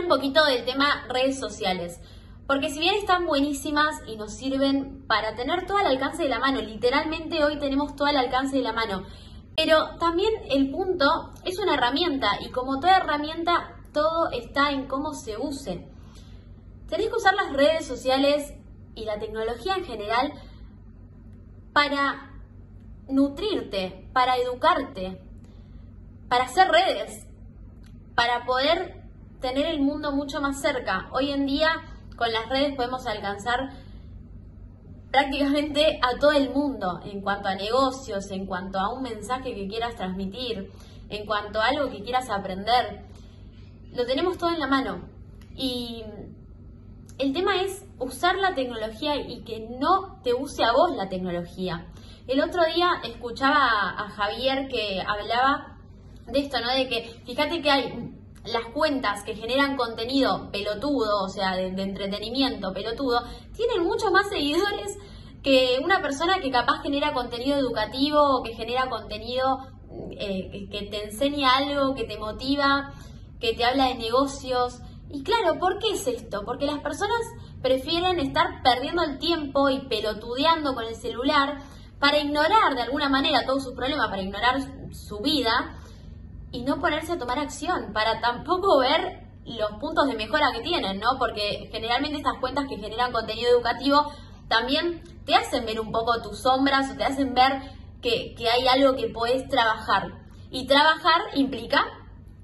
un poquito del tema redes sociales. Porque si bien están buenísimas y nos sirven para tener todo el alcance de la mano, literalmente hoy tenemos todo el alcance de la mano, pero también el punto es una herramienta y como toda herramienta, todo está en cómo se use. Tenés que usar las redes sociales y la tecnología en general para nutrirte, para educarte, para hacer redes, para poder tener el mundo mucho más cerca. Hoy en día con las redes podemos alcanzar prácticamente a todo el mundo en cuanto a negocios, en cuanto a un mensaje que quieras transmitir, en cuanto a algo que quieras aprender. Lo tenemos todo en la mano. Y el tema es usar la tecnología y que no te use a vos la tecnología. El otro día escuchaba a Javier que hablaba de esto, ¿no? De que fíjate que hay las cuentas que generan contenido pelotudo, o sea, de, entretenimiento pelotudo, tienen muchos más seguidores que una persona que capaz genera contenido educativo o que genera contenido eh, que te enseña algo, que te motiva, que te habla de negocios. Y claro, ¿por qué es esto? Porque las personas prefieren estar perdiendo el tiempo y pelotudeando con el celular para ignorar de alguna manera todos sus problemas, para ignorar su vida y no ponerse a tomar acción, para tampoco ver los puntos de mejora que tienen, ¿no? Porque generalmente estas cuentas que generan contenido educativo también te hacen ver un poco tus sombras o te hacen ver que, que hay algo que puedes trabajar. Y trabajar implica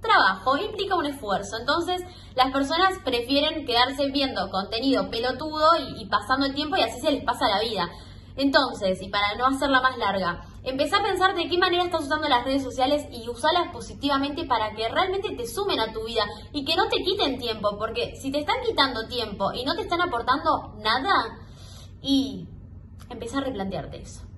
trabajo, implica un esfuerzo. Entonces, las personas prefieren quedarse viendo contenido pelotudo y, y pasando el tiempo y así se les pasa la vida. Entonces, y para no hacerla más larga, empezá a pensar de qué manera estás usando las redes sociales y usarlas positivamente para que realmente te sumen a tu vida y que no te quiten tiempo, porque si te están quitando tiempo y no te están aportando nada, y empezá a replantearte eso.